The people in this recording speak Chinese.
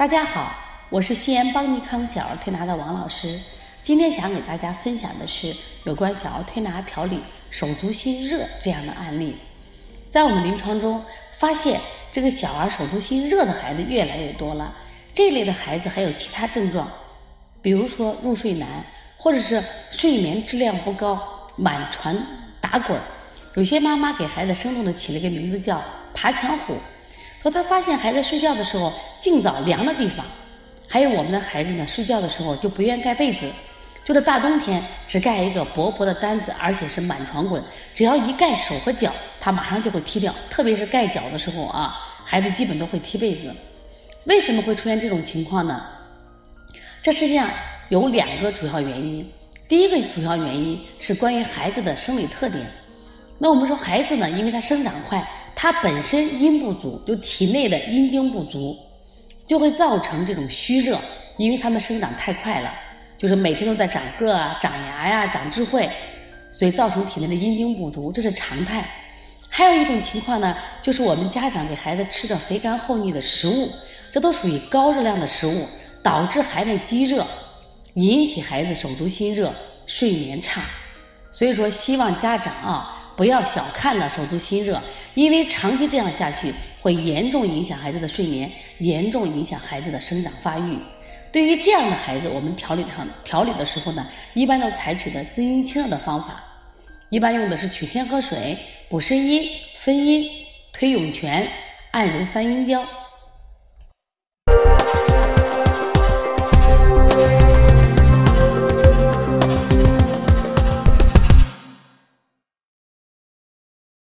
大家好，我是西安邦尼康小儿推拿的王老师。今天想给大家分享的是有关小儿推拿调理手足心热这样的案例。在我们临床中发现，这个小儿手足心热的孩子越来越多了。这类的孩子还有其他症状，比如说入睡难，或者是睡眠质量不高、满床打滚儿。有些妈妈给孩子生动的起了个名字叫“爬墙虎”。说他发现孩子睡觉的时候尽早凉的地方，还有我们的孩子呢，睡觉的时候就不愿盖被子，就是大冬天只盖一个薄薄的单子，而且是满床滚，只要一盖手和脚，他马上就会踢掉。特别是盖脚的时候啊，孩子基本都会踢被子。为什么会出现这种情况呢？这实际上有两个主要原因。第一个主要原因是关于孩子的生理特点。那我们说孩子呢，因为他生长快。它本身阴不足，就体内的阴经不足，就会造成这种虚热，因为他们生长太快了，就是每天都在长个啊、长牙呀、长智慧，所以造成体内的阴经不足，这是常态。还有一种情况呢，就是我们家长给孩子吃的肥甘厚腻的食物，这都属于高热量的食物，导致孩子积热，引起孩子手足心热、睡眠差。所以说，希望家长啊。不要小看了手足心热，因为长期这样下去，会严重影响孩子的睡眠，严重影响孩子的生长发育。对于这样的孩子，我们调理上调理的时候呢，一般都采取的滋阴清热的方法，一般用的是取天河水、补肾阴、分阴、推涌泉、按揉三阴交。